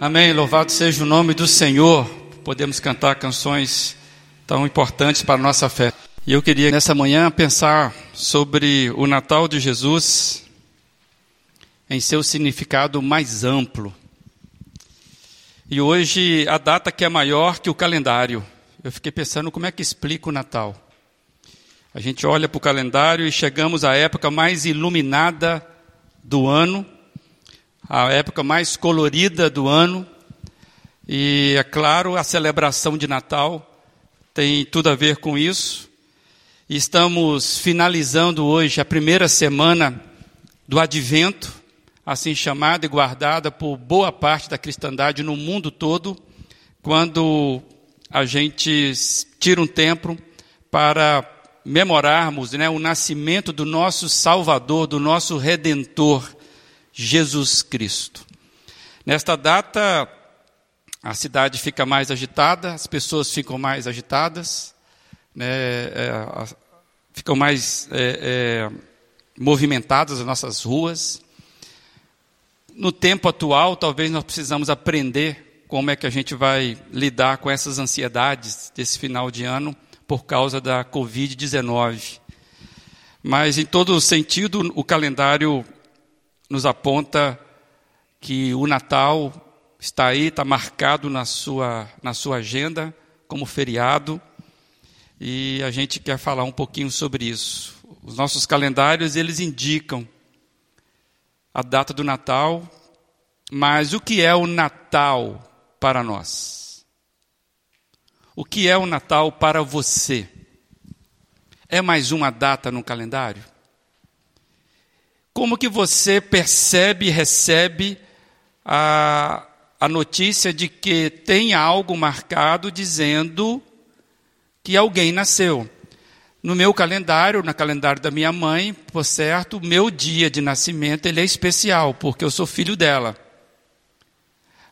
Amém. Louvado seja o nome do Senhor. Podemos cantar canções tão importantes para a nossa fé. E eu queria nessa manhã pensar sobre o Natal de Jesus em seu significado mais amplo. E hoje a data que é maior que o calendário. Eu fiquei pensando como é que explica o Natal. A gente olha para o calendário e chegamos à época mais iluminada do ano a época mais colorida do ano. E é claro, a celebração de Natal tem tudo a ver com isso. Estamos finalizando hoje a primeira semana do Advento, assim chamada e guardada por boa parte da cristandade no mundo todo, quando a gente tira um tempo para memorarmos né, o nascimento do nosso Salvador, do nosso Redentor. Jesus Cristo. Nesta data, a cidade fica mais agitada, as pessoas ficam mais agitadas, né, é, ficam mais é, é, movimentadas as nossas ruas. No tempo atual, talvez nós precisamos aprender como é que a gente vai lidar com essas ansiedades desse final de ano por causa da Covid-19. Mas, em todo sentido, o calendário nos aponta que o Natal está aí, está marcado na sua, na sua agenda como feriado, e a gente quer falar um pouquinho sobre isso. Os nossos calendários, eles indicam a data do Natal, mas o que é o Natal para nós? O que é o Natal para você? É mais uma data no calendário? Como que você percebe e recebe a, a notícia de que tem algo marcado dizendo que alguém nasceu? No meu calendário, no calendário da minha mãe, por certo, o meu dia de nascimento ele é especial, porque eu sou filho dela.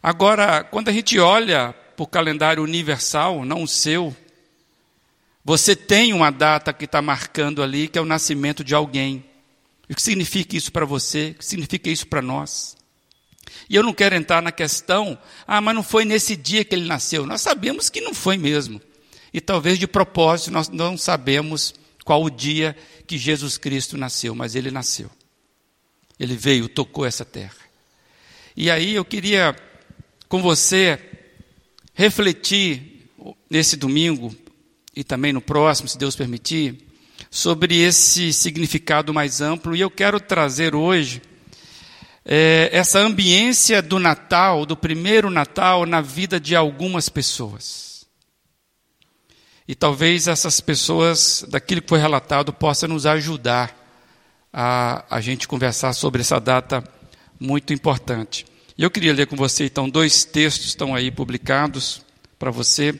Agora, quando a gente olha para o calendário universal, não o seu, você tem uma data que está marcando ali, que é o nascimento de alguém. O que significa isso para você? O que significa isso para nós? E eu não quero entrar na questão, ah, mas não foi nesse dia que ele nasceu. Nós sabemos que não foi mesmo. E talvez de propósito nós não sabemos qual o dia que Jesus Cristo nasceu, mas ele nasceu. Ele veio, tocou essa terra. E aí eu queria com você refletir nesse domingo e também no próximo, se Deus permitir, sobre esse significado mais amplo e eu quero trazer hoje é, essa ambiência do Natal, do primeiro Natal, na vida de algumas pessoas. E talvez essas pessoas, daquilo que foi relatado, possam nos ajudar a, a gente conversar sobre essa data muito importante. Eu queria ler com você, então, dois textos estão aí publicados para você.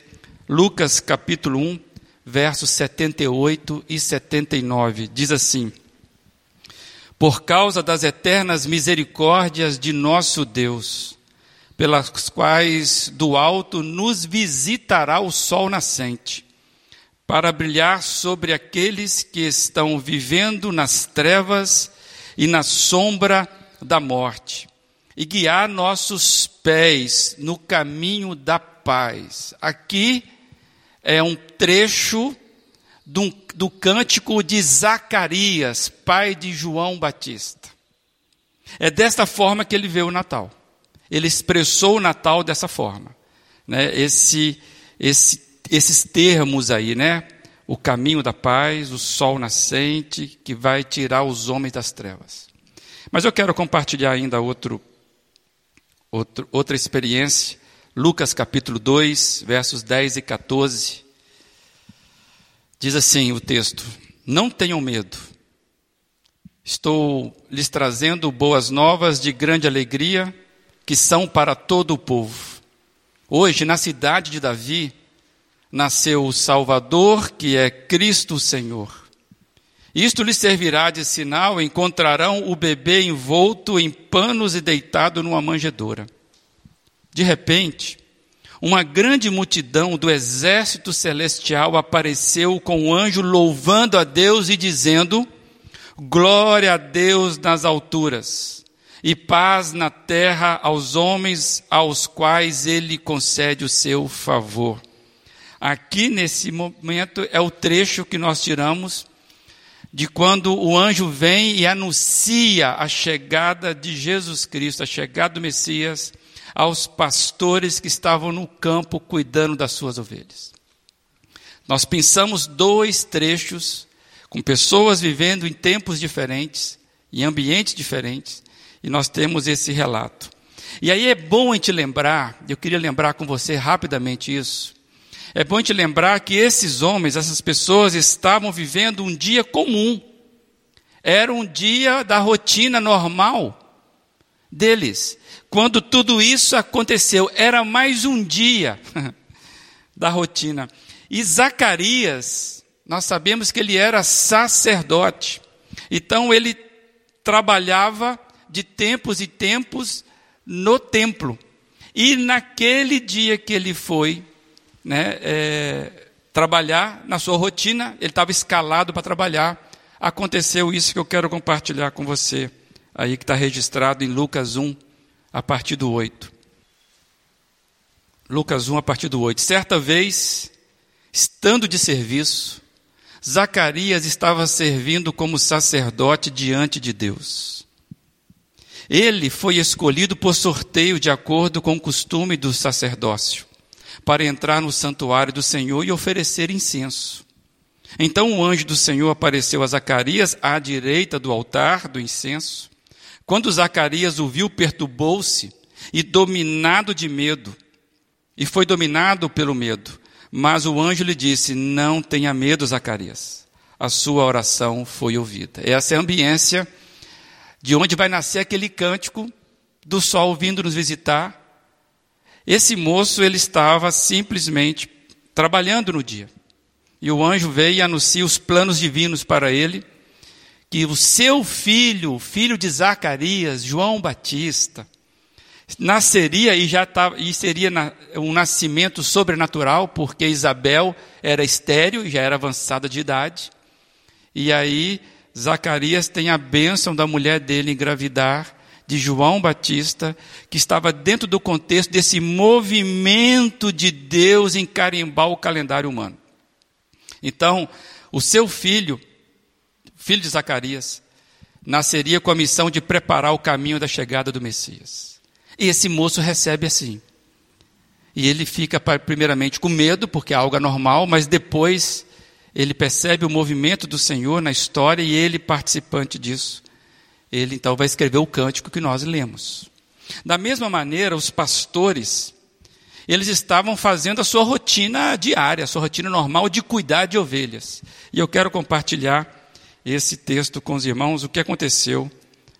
Lucas capítulo 1, versos 78 e 79. Diz assim: Por causa das eternas misericórdias de nosso Deus, pelas quais do alto nos visitará o sol nascente, para brilhar sobre aqueles que estão vivendo nas trevas e na sombra da morte, e guiar nossos pés no caminho da paz. Aqui é um trecho do, do cântico de Zacarias, pai de João Batista. É desta forma que ele vê o Natal. Ele expressou o Natal dessa forma. Né? Esse, esse, esses termos aí, né? O caminho da paz, o sol nascente, que vai tirar os homens das trevas. Mas eu quero compartilhar ainda outro, outro, outra experiência Lucas capítulo 2, versos 10 e 14. Diz assim o texto: Não tenham medo. Estou lhes trazendo boas novas de grande alegria, que são para todo o povo. Hoje, na cidade de Davi, nasceu o Salvador, que é Cristo Senhor. Isto lhes servirá de sinal: encontrarão o bebê envolto em panos e deitado numa manjedoura. De repente, uma grande multidão do exército celestial apareceu com o anjo louvando a Deus e dizendo: Glória a Deus nas alturas, e paz na terra aos homens aos quais ele concede o seu favor. Aqui nesse momento é o trecho que nós tiramos de quando o anjo vem e anuncia a chegada de Jesus Cristo, a chegada do Messias aos pastores que estavam no campo cuidando das suas ovelhas. Nós pensamos dois trechos com pessoas vivendo em tempos diferentes, em ambientes diferentes, e nós temos esse relato. E aí é bom a gente lembrar, eu queria lembrar com você rapidamente isso. É bom a gente lembrar que esses homens, essas pessoas estavam vivendo um dia comum. Era um dia da rotina normal deles. Quando tudo isso aconteceu, era mais um dia da rotina. E Zacarias, nós sabemos que ele era sacerdote. Então ele trabalhava de tempos e tempos no templo. E naquele dia que ele foi né, é, trabalhar, na sua rotina, ele estava escalado para trabalhar, aconteceu isso que eu quero compartilhar com você, aí que está registrado em Lucas 1, a partir do 8. Lucas 1, a partir do 8. Certa vez, estando de serviço, Zacarias estava servindo como sacerdote diante de Deus. Ele foi escolhido por sorteio de acordo com o costume do sacerdócio, para entrar no santuário do Senhor e oferecer incenso. Então o anjo do Senhor apareceu a Zacarias à direita do altar do incenso. Quando Zacarias o viu, perturbou-se e, dominado de medo, e foi dominado pelo medo. Mas o anjo lhe disse: Não tenha medo, Zacarias. A sua oração foi ouvida. Essa é a ambiência de onde vai nascer aquele cântico do sol vindo nos visitar. Esse moço, ele estava simplesmente trabalhando no dia. E o anjo veio e anuncia os planos divinos para ele, que o seu filho, filho de Zacarias, João Batista, nasceria e já tava, e seria na, um nascimento sobrenatural, porque Isabel era estéril, já era avançada de idade. E aí Zacarias tem a bênção da mulher dele engravidar de João Batista, que estava dentro do contexto desse movimento de Deus em carimbar o calendário humano. Então, o seu filho, filho de Zacarias, nasceria com a missão de preparar o caminho da chegada do Messias. E esse moço recebe assim. E ele fica, primeiramente, com medo, porque é algo anormal, mas depois ele percebe o movimento do Senhor na história e ele, participante disso, ele então vai escrever o cântico que nós lemos. Da mesma maneira, os pastores, eles estavam fazendo a sua rotina diária, a sua rotina normal de cuidar de ovelhas. E eu quero compartilhar esse texto com os irmãos, o que aconteceu,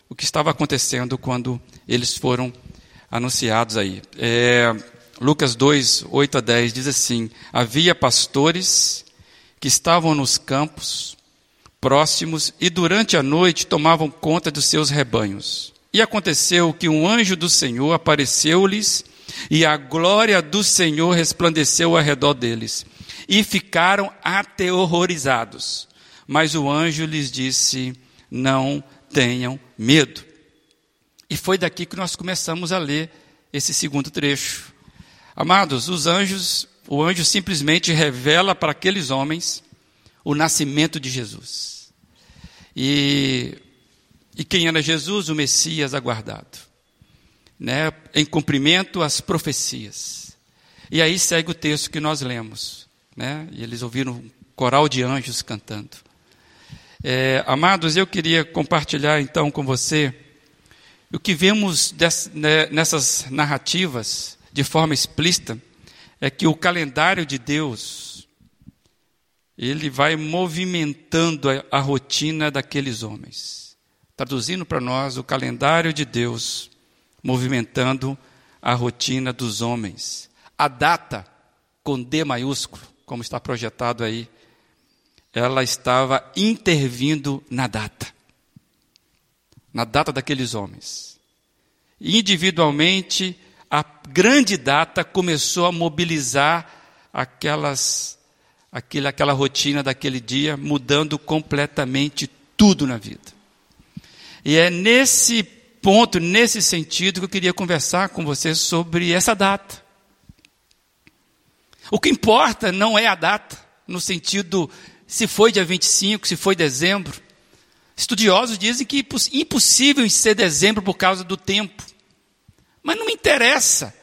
o que estava acontecendo quando eles foram anunciados aí. É, Lucas 2, 8 a 10 diz assim: Havia pastores que estavam nos campos próximos e durante a noite tomavam conta dos seus rebanhos. E aconteceu que um anjo do Senhor apareceu-lhes e a glória do Senhor resplandeceu ao redor deles. E ficaram aterrorizados. Mas o anjo lhes disse: Não tenham medo. E foi daqui que nós começamos a ler esse segundo trecho. Amados, os anjos, o anjo simplesmente revela para aqueles homens o nascimento de Jesus. E, e quem era Jesus? O Messias aguardado. Né, em cumprimento às profecias. E aí segue o texto que nós lemos. Né, e eles ouviram um coral de anjos cantando. É, amados, eu queria compartilhar então com você o que vemos né, nessas narrativas, de forma explícita, é que o calendário de Deus, ele vai movimentando a, a rotina daqueles homens. Traduzindo para nós, o calendário de Deus movimentando a rotina dos homens. A data, com D maiúsculo, como está projetado aí, ela estava intervindo na data na data daqueles homens. Individualmente, a grande data começou a mobilizar aquelas, aquele, aquela rotina daquele dia, mudando completamente tudo na vida. E é nesse ponto, nesse sentido, que eu queria conversar com você sobre essa data. O que importa não é a data, no sentido se foi dia 25, se foi dezembro. Estudiosos dizem que é impossível ser dezembro por causa do tempo. Mas não me interessa.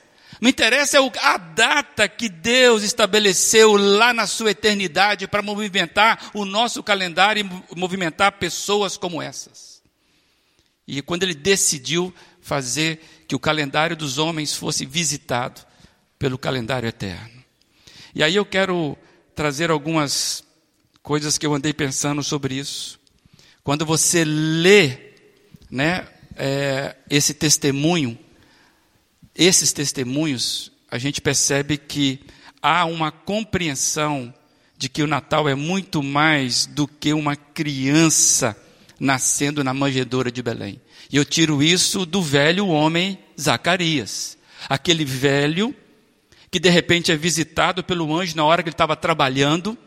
Me interessa a data que Deus estabeleceu lá na sua eternidade para movimentar o nosso calendário e movimentar pessoas como essas. E quando ele decidiu fazer que o calendário dos homens fosse visitado pelo calendário eterno. E aí eu quero trazer algumas coisas que eu andei pensando sobre isso. Quando você lê né, é, esse testemunho, esses testemunhos, a gente percebe que há uma compreensão de que o Natal é muito mais do que uma criança nascendo na manjedoura de Belém. E eu tiro isso do velho homem Zacarias, aquele velho que de repente é visitado pelo anjo na hora que ele estava trabalhando,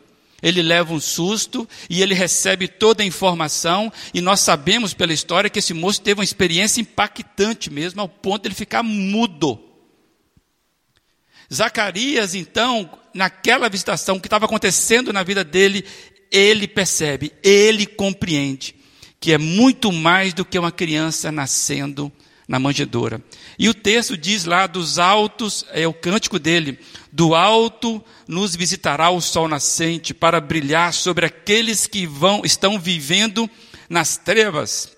ele leva um susto e ele recebe toda a informação, e nós sabemos pela história que esse moço teve uma experiência impactante mesmo, ao ponto de ele ficar mudo. Zacarias, então, naquela visitação que estava acontecendo na vida dele, ele percebe, ele compreende que é muito mais do que uma criança nascendo na manjedoura. E o texto diz lá dos altos, é o cântico dele, do alto nos visitará o sol nascente para brilhar sobre aqueles que vão estão vivendo nas trevas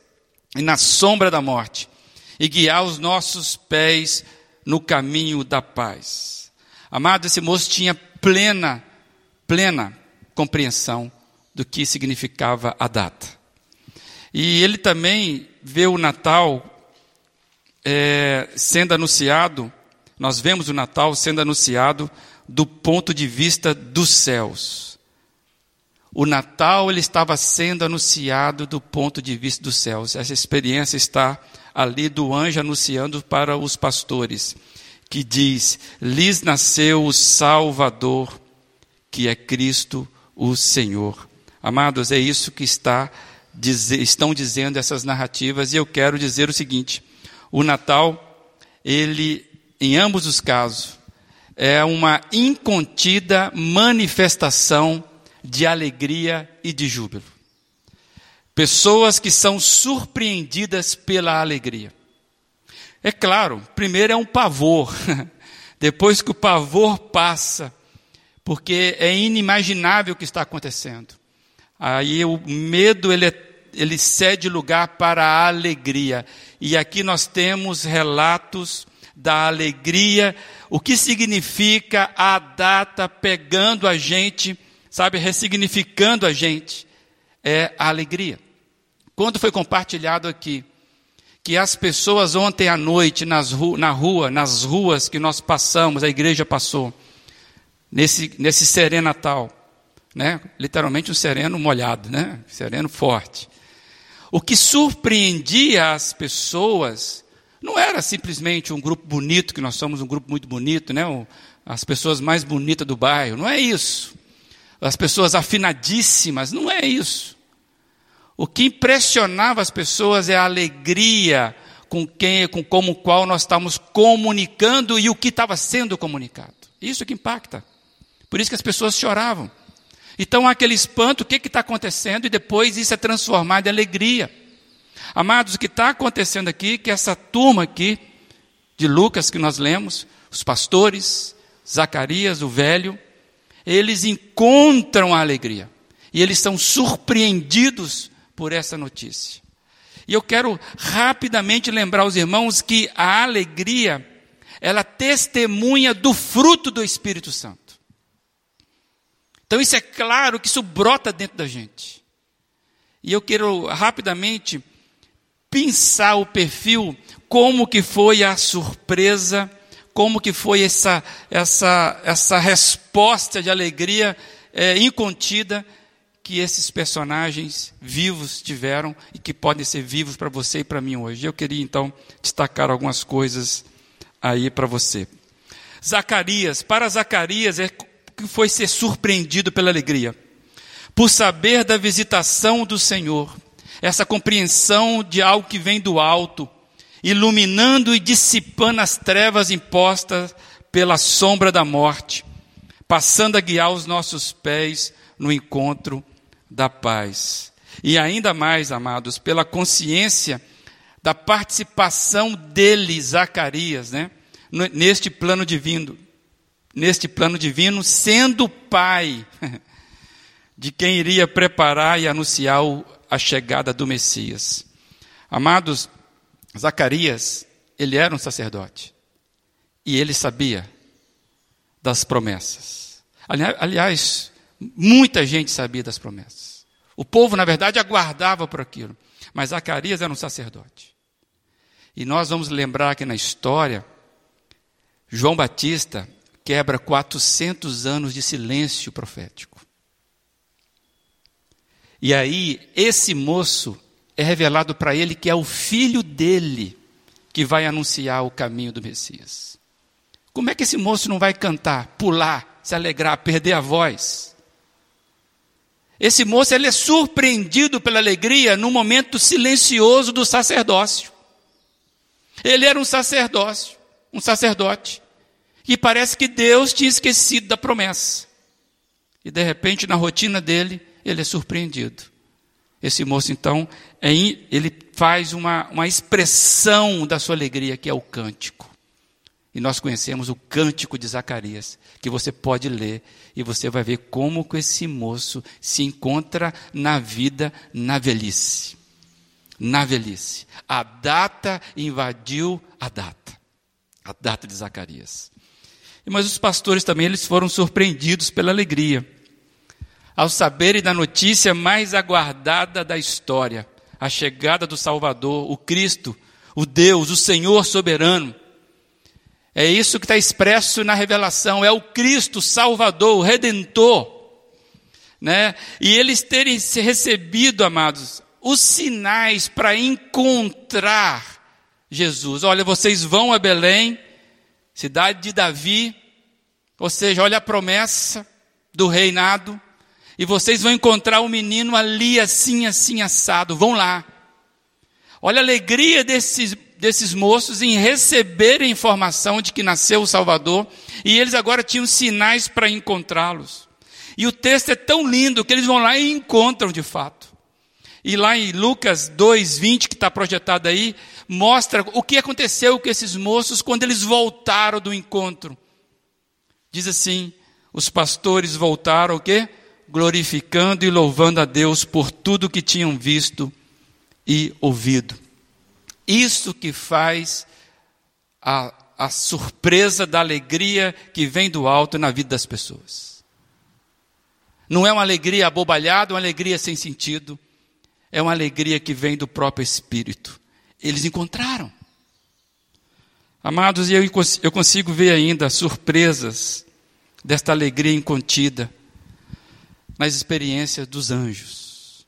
e na sombra da morte e guiar os nossos pés no caminho da paz. Amado, esse moço tinha plena, plena compreensão do que significava a data. E ele também vê o Natal é, sendo anunciado, nós vemos o Natal sendo anunciado do ponto de vista dos céus. O Natal ele estava sendo anunciado do ponto de vista dos céus. Essa experiência está ali do anjo anunciando para os pastores, que diz: lhes nasceu o Salvador, que é Cristo o Senhor. Amados, é isso que está, estão dizendo essas narrativas, e eu quero dizer o seguinte: o Natal, ele, em ambos os casos, é uma incontida manifestação de alegria e de júbilo. Pessoas que são surpreendidas pela alegria. É claro, primeiro é um pavor, depois que o pavor passa, porque é inimaginável o que está acontecendo. Aí o medo ele, é, ele cede lugar para a alegria. E aqui nós temos relatos da alegria, o que significa a data pegando a gente, sabe, ressignificando a gente, é a alegria. Quando foi compartilhado aqui que as pessoas ontem à noite nas ru na rua, nas ruas que nós passamos, a igreja passou, nesse, nesse serenatal, né? literalmente um sereno molhado, né? sereno forte. O que surpreendia as pessoas não era simplesmente um grupo bonito, que nós somos um grupo muito bonito, né? as pessoas mais bonitas do bairro, não é isso. As pessoas afinadíssimas, não é isso. O que impressionava as pessoas é a alegria com quem, com como qual nós estamos comunicando e o que estava sendo comunicado. Isso que impacta. Por isso que as pessoas choravam. Então há aquele espanto, o que está acontecendo, e depois isso é transformado em alegria. Amados, o que está acontecendo aqui, que essa turma aqui, de Lucas que nós lemos, os pastores, Zacarias, o velho, eles encontram a alegria. E eles são surpreendidos por essa notícia. E eu quero rapidamente lembrar aos irmãos que a alegria, ela testemunha do fruto do Espírito Santo. Então isso é claro que isso brota dentro da gente. E eu quero rapidamente pensar o perfil, como que foi a surpresa, como que foi essa, essa, essa resposta de alegria é, incontida que esses personagens vivos tiveram e que podem ser vivos para você e para mim hoje. Eu queria então destacar algumas coisas aí para você. Zacarias, para Zacarias é que foi ser surpreendido pela alegria, por saber da visitação do Senhor, essa compreensão de algo que vem do alto, iluminando e dissipando as trevas impostas pela sombra da morte, passando a guiar os nossos pés no encontro da paz. E ainda mais, amados, pela consciência da participação dele, Zacarias, né? neste plano divino, neste plano divino, sendo pai de quem iria preparar e anunciar a chegada do Messias. Amados, Zacarias, ele era um sacerdote. E ele sabia das promessas. Aliás, muita gente sabia das promessas. O povo, na verdade, aguardava por aquilo. Mas Zacarias era um sacerdote. E nós vamos lembrar que na história, João Batista quebra 400 anos de silêncio profético. E aí, esse moço é revelado para ele que é o filho dele que vai anunciar o caminho do Messias. Como é que esse moço não vai cantar, pular, se alegrar, perder a voz? Esse moço ele é surpreendido pela alegria no momento silencioso do sacerdócio. Ele era um sacerdócio, um sacerdote, e parece que Deus tinha esquecido da promessa. E de repente, na rotina dele, ele é surpreendido. Esse moço, então, é, ele faz uma, uma expressão da sua alegria, que é o cântico. E nós conhecemos o cântico de Zacarias, que você pode ler e você vai ver como que esse moço se encontra na vida na velhice. Na velhice. A data invadiu a data. A data de Zacarias. Mas os pastores também eles foram surpreendidos pela alegria ao saberem da notícia mais aguardada da história, a chegada do Salvador, o Cristo, o Deus, o Senhor soberano. É isso que está expresso na revelação, é o Cristo Salvador, o Redentor. Né? E eles terem recebido, amados, os sinais para encontrar Jesus. Olha, vocês vão a Belém, cidade de Davi, ou seja, olha a promessa do reinado e vocês vão encontrar o um menino ali, assim, assim, assado. Vão lá. Olha a alegria desses, desses moços em receber a informação de que nasceu o Salvador, e eles agora tinham sinais para encontrá-los. E o texto é tão lindo que eles vão lá e encontram de fato. E lá em Lucas 2:20 que está projetado aí, mostra o que aconteceu com esses moços quando eles voltaram do encontro. Diz assim: os pastores voltaram o quê? glorificando e louvando a Deus por tudo que tinham visto e ouvido. Isso que faz a, a surpresa da alegria que vem do alto na vida das pessoas. Não é uma alegria abobalhada, uma alegria sem sentido. É uma alegria que vem do próprio Espírito. Eles encontraram. Amados, eu, eu consigo ver ainda surpresas desta alegria incontida nas experiências dos anjos.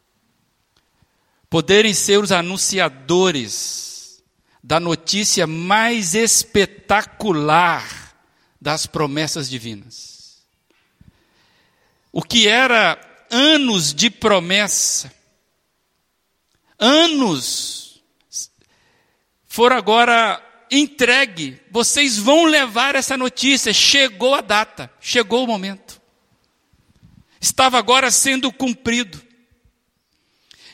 Poderem ser os anunciadores da notícia mais espetacular das promessas divinas. O que era anos de promessa, anos, foram agora entregue. Vocês vão levar essa notícia. Chegou a data, chegou o momento estava agora sendo cumprido.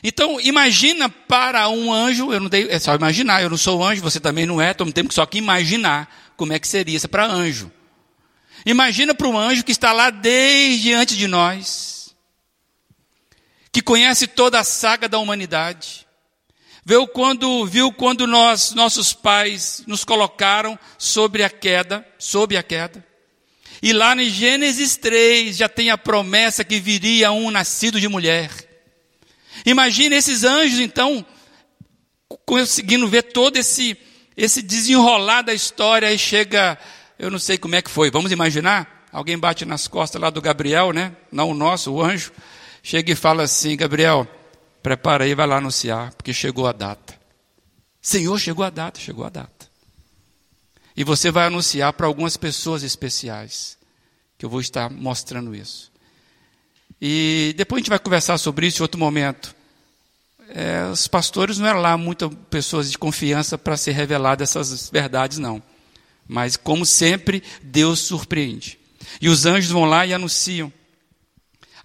Então, imagina para um anjo, eu não dei, é só imaginar, eu não sou anjo, você também não é, então temos só que imaginar como é que seria isso para anjo. Imagina para um anjo que está lá desde antes de nós, que conhece toda a saga da humanidade, viu quando, viu quando nós, nossos pais nos colocaram sobre a queda, sob a queda, e lá em Gênesis 3 já tem a promessa que viria um nascido de mulher. Imagine esses anjos, então, conseguindo ver todo esse, esse desenrolar da história e chega, eu não sei como é que foi, vamos imaginar? Alguém bate nas costas lá do Gabriel, né? Não o nosso, o anjo. Chega e fala assim: Gabriel, prepara aí, vai lá anunciar, porque chegou a data. Senhor, chegou a data, chegou a data. E você vai anunciar para algumas pessoas especiais, que eu vou estar mostrando isso. E depois a gente vai conversar sobre isso em outro momento. é, os pastores não eram lá muitas pessoas de confiança para ser revelado essas verdades, não. Mas, como sempre, Deus surpreende. E os anjos vão lá e anunciam.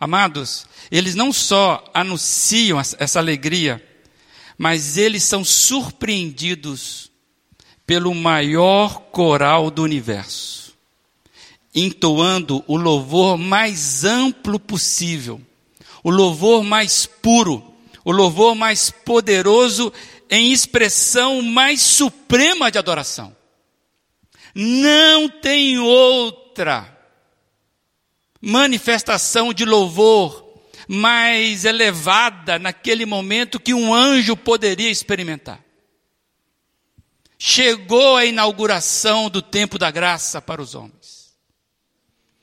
Amados, eles não só anunciam essa alegria, mas eles são surpreendidos pelo maior coral do universo, entoando o louvor mais amplo possível, o louvor mais puro, o louvor mais poderoso em expressão mais suprema de adoração. Não tem outra manifestação de louvor mais elevada naquele momento que um anjo poderia experimentar. Chegou a inauguração do tempo da graça para os homens.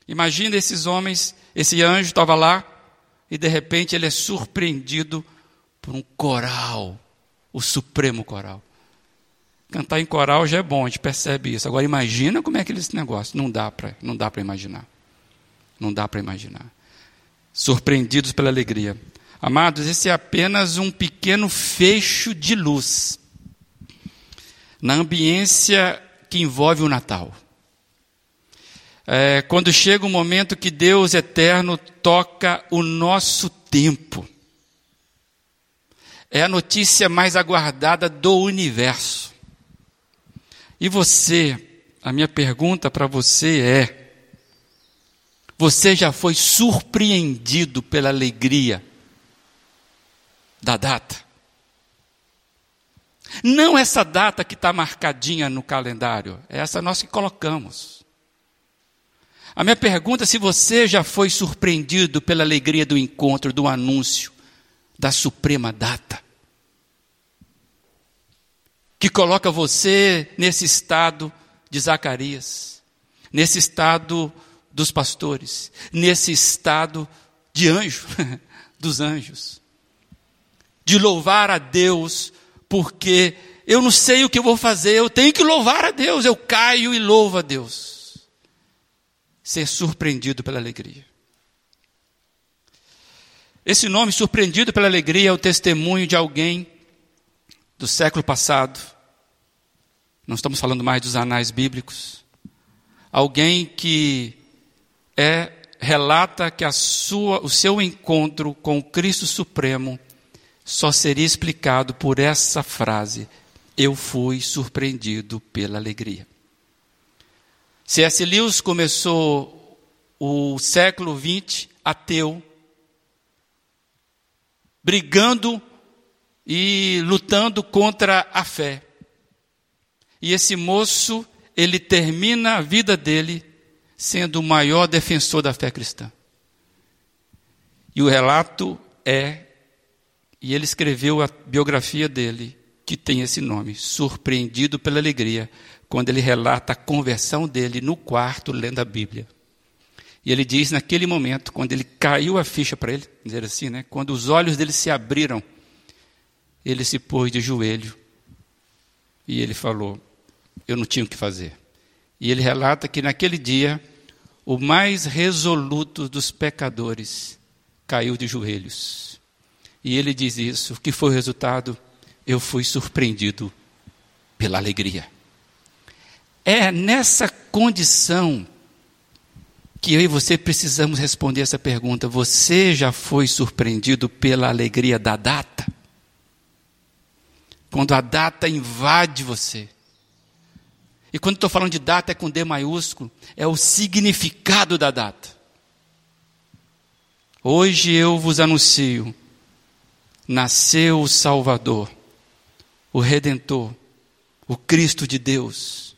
Imagina esses homens, esse anjo estava lá e de repente ele é surpreendido por um coral, o supremo coral. Cantar em coral já é bom, a gente percebe isso. Agora imagina como é aquele negócio. Não dá para, não dá para imaginar. Não dá para imaginar. Surpreendidos pela alegria. Amados, esse é apenas um pequeno fecho de luz na ambiência que envolve o Natal. É, quando chega o momento que Deus eterno toca o nosso tempo. É a notícia mais aguardada do universo. E você, a minha pergunta para você é: você já foi surpreendido pela alegria da data? Não essa data que está marcadinha no calendário, é essa nós que colocamos. A minha pergunta é se você já foi surpreendido pela alegria do encontro, do anúncio da suprema data, que coloca você nesse estado de Zacarias, nesse estado dos pastores, nesse estado de anjo, dos anjos. De louvar a Deus, porque eu não sei o que eu vou fazer, eu tenho que louvar a Deus, eu caio e louvo a Deus. Ser surpreendido pela alegria. Esse nome, surpreendido pela alegria, é o testemunho de alguém do século passado. Não estamos falando mais dos anais bíblicos. Alguém que é, relata que a sua, o seu encontro com o Cristo Supremo só seria explicado por essa frase: Eu fui surpreendido pela alegria. C.S. Lewis começou o século XX ateu, brigando e lutando contra a fé. E esse moço, ele termina a vida dele sendo o maior defensor da fé cristã. E o relato é, e ele escreveu a biografia dele, que tem esse nome, Surpreendido pela Alegria, quando ele relata a conversão dele no quarto lendo a Bíblia. E ele diz naquele momento, quando ele caiu a ficha para ele, dizer assim, né, quando os olhos dele se abriram, ele se pôs de joelho e ele falou: Eu não tinha o que fazer. E ele relata que naquele dia, o mais resoluto dos pecadores caiu de joelhos. E ele diz isso, que foi o resultado? Eu fui surpreendido pela alegria. É nessa condição que eu e você precisamos responder essa pergunta. Você já foi surpreendido pela alegria da data? Quando a data invade você. E quando estou falando de data é com D maiúsculo, é o significado da data. Hoje eu vos anuncio: nasceu o Salvador, o Redentor, o Cristo de Deus.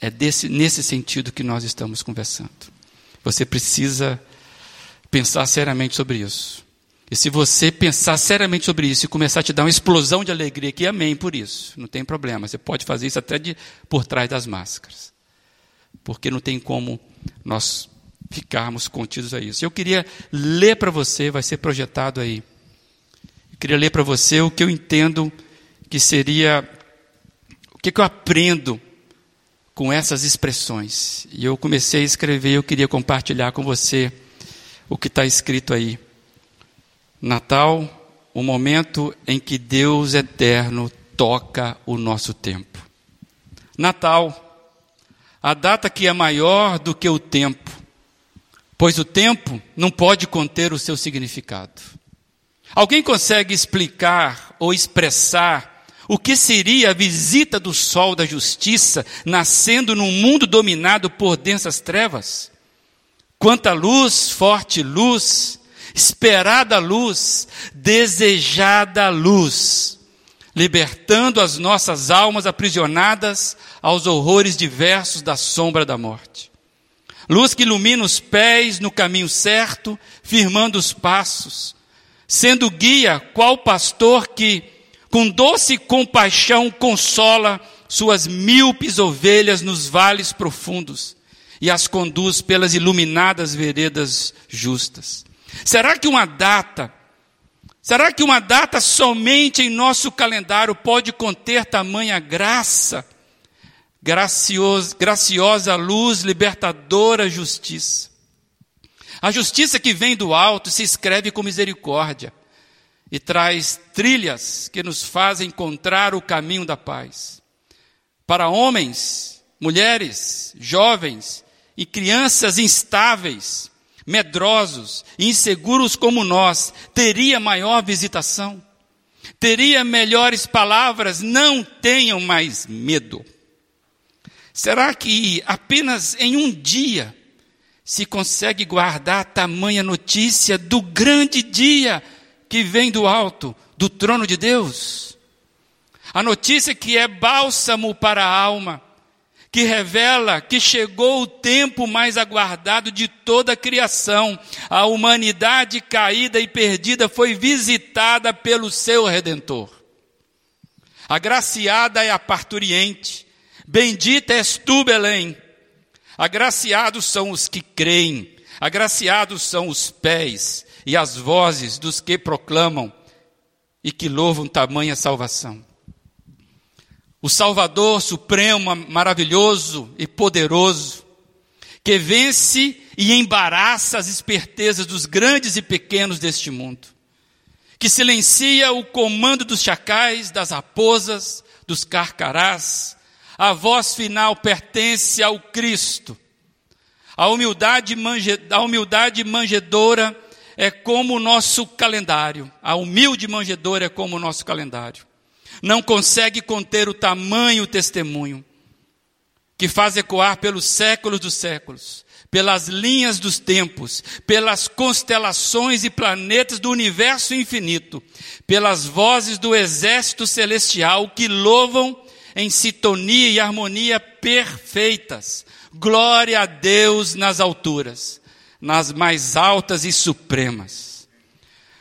É desse, nesse sentido que nós estamos conversando. Você precisa pensar seriamente sobre isso. E se você pensar seriamente sobre isso e começar a te dar uma explosão de alegria aqui, amém por isso. Não tem problema. Você pode fazer isso até de, por trás das máscaras. Porque não tem como nós ficarmos contidos a isso. Eu queria ler para você, vai ser projetado aí. Eu queria ler para você o que eu entendo que seria, o que, que eu aprendo com essas expressões. E eu comecei a escrever, eu queria compartilhar com você o que está escrito aí. Natal, o momento em que Deus eterno toca o nosso tempo. Natal, a data que é maior do que o tempo, pois o tempo não pode conter o seu significado. Alguém consegue explicar ou expressar o que seria a visita do sol da justiça nascendo num mundo dominado por densas trevas? Quanta luz, forte luz, esperada luz, desejada luz, libertando as nossas almas aprisionadas aos horrores diversos da sombra da morte. Luz que ilumina os pés no caminho certo, firmando os passos, sendo guia qual pastor que, com doce compaixão, consola suas míopes ovelhas nos vales profundos e as conduz pelas iluminadas veredas justas. Será que uma data, será que uma data somente em nosso calendário pode conter tamanha graça, graciosa, graciosa luz, libertadora justiça? A justiça que vem do alto se escreve com misericórdia e traz trilhas que nos fazem encontrar o caminho da paz. Para homens, mulheres, jovens e crianças instáveis, medrosos, inseguros como nós, teria maior visitação? Teria melhores palavras? Não tenham mais medo. Será que apenas em um dia se consegue guardar tamanha notícia do grande dia que vem do alto, do trono de Deus? A notícia que é bálsamo para a alma, que revela que chegou o tempo mais aguardado de toda a criação. A humanidade caída e perdida foi visitada pelo seu redentor. Agraciada é a parturiente, bendita és tu, Belém Agraciados são os que creem, agraciados são os pés e as vozes dos que proclamam e que louvam tamanha salvação. O Salvador supremo, maravilhoso e poderoso, que vence e embaraça as espertezas dos grandes e pequenos deste mundo, que silencia o comando dos chacais, das raposas, dos carcarás, a voz final pertence ao Cristo. A humildade, a humildade manjedora é como o nosso calendário. A humilde manjedora é como o nosso calendário. Não consegue conter o tamanho testemunho que faz ecoar pelos séculos dos séculos, pelas linhas dos tempos, pelas constelações e planetas do universo infinito, pelas vozes do exército celestial que louvam em sintonia e harmonia perfeitas. Glória a Deus nas alturas, nas mais altas e supremas.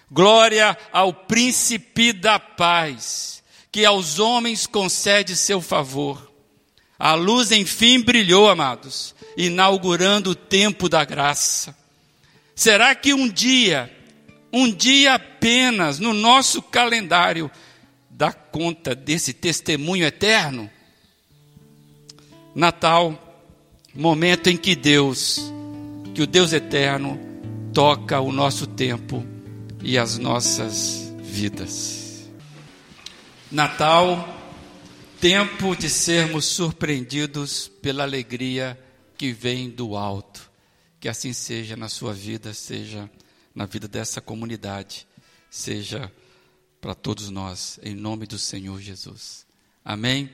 Glória ao príncipe da paz, que aos homens concede seu favor. A luz enfim brilhou, amados, inaugurando o tempo da graça. Será que um dia, um dia apenas no nosso calendário, dá conta desse testemunho eterno? Natal, momento em que Deus, que o Deus eterno, toca o nosso tempo e as nossas vidas. Natal, tempo de sermos surpreendidos pela alegria que vem do alto. Que assim seja na sua vida, seja na vida dessa comunidade, seja para todos nós, em nome do Senhor Jesus. Amém?